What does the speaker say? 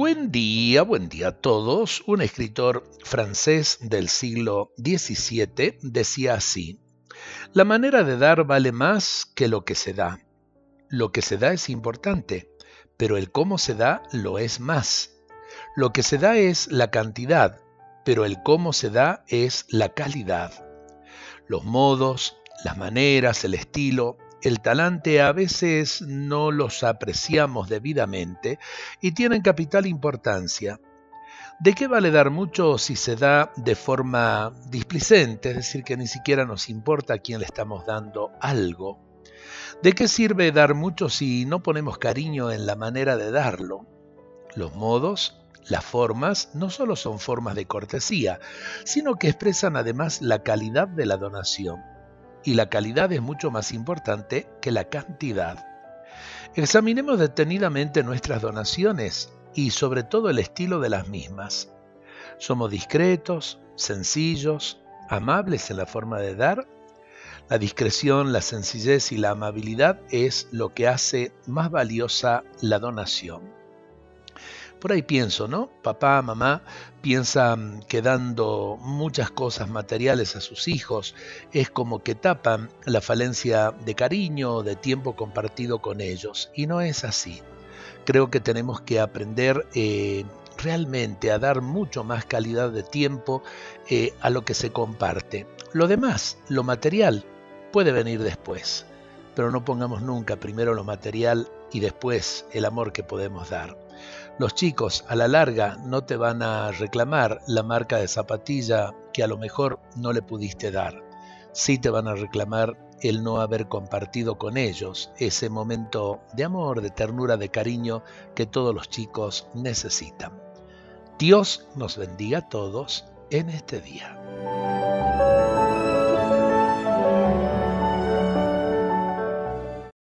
Buen día, buen día a todos. Un escritor francés del siglo XVII decía así, La manera de dar vale más que lo que se da. Lo que se da es importante, pero el cómo se da lo es más. Lo que se da es la cantidad, pero el cómo se da es la calidad. Los modos, las maneras, el estilo, el talante a veces no los apreciamos debidamente y tienen capital importancia. ¿De qué vale dar mucho si se da de forma displicente, es decir, que ni siquiera nos importa a quién le estamos dando algo? ¿De qué sirve dar mucho si no ponemos cariño en la manera de darlo? Los modos, las formas, no solo son formas de cortesía, sino que expresan además la calidad de la donación y la calidad es mucho más importante que la cantidad. Examinemos detenidamente nuestras donaciones y sobre todo el estilo de las mismas. ¿Somos discretos, sencillos, amables en la forma de dar? La discreción, la sencillez y la amabilidad es lo que hace más valiosa la donación. Por ahí pienso, ¿no? Papá, mamá piensan que dando muchas cosas materiales a sus hijos es como que tapan la falencia de cariño, de tiempo compartido con ellos. Y no es así. Creo que tenemos que aprender eh, realmente a dar mucho más calidad de tiempo eh, a lo que se comparte. Lo demás, lo material, puede venir después, pero no pongamos nunca primero lo material y después el amor que podemos dar. Los chicos a la larga no te van a reclamar la marca de zapatilla que a lo mejor no le pudiste dar. Sí te van a reclamar el no haber compartido con ellos ese momento de amor, de ternura, de cariño que todos los chicos necesitan. Dios nos bendiga a todos en este día.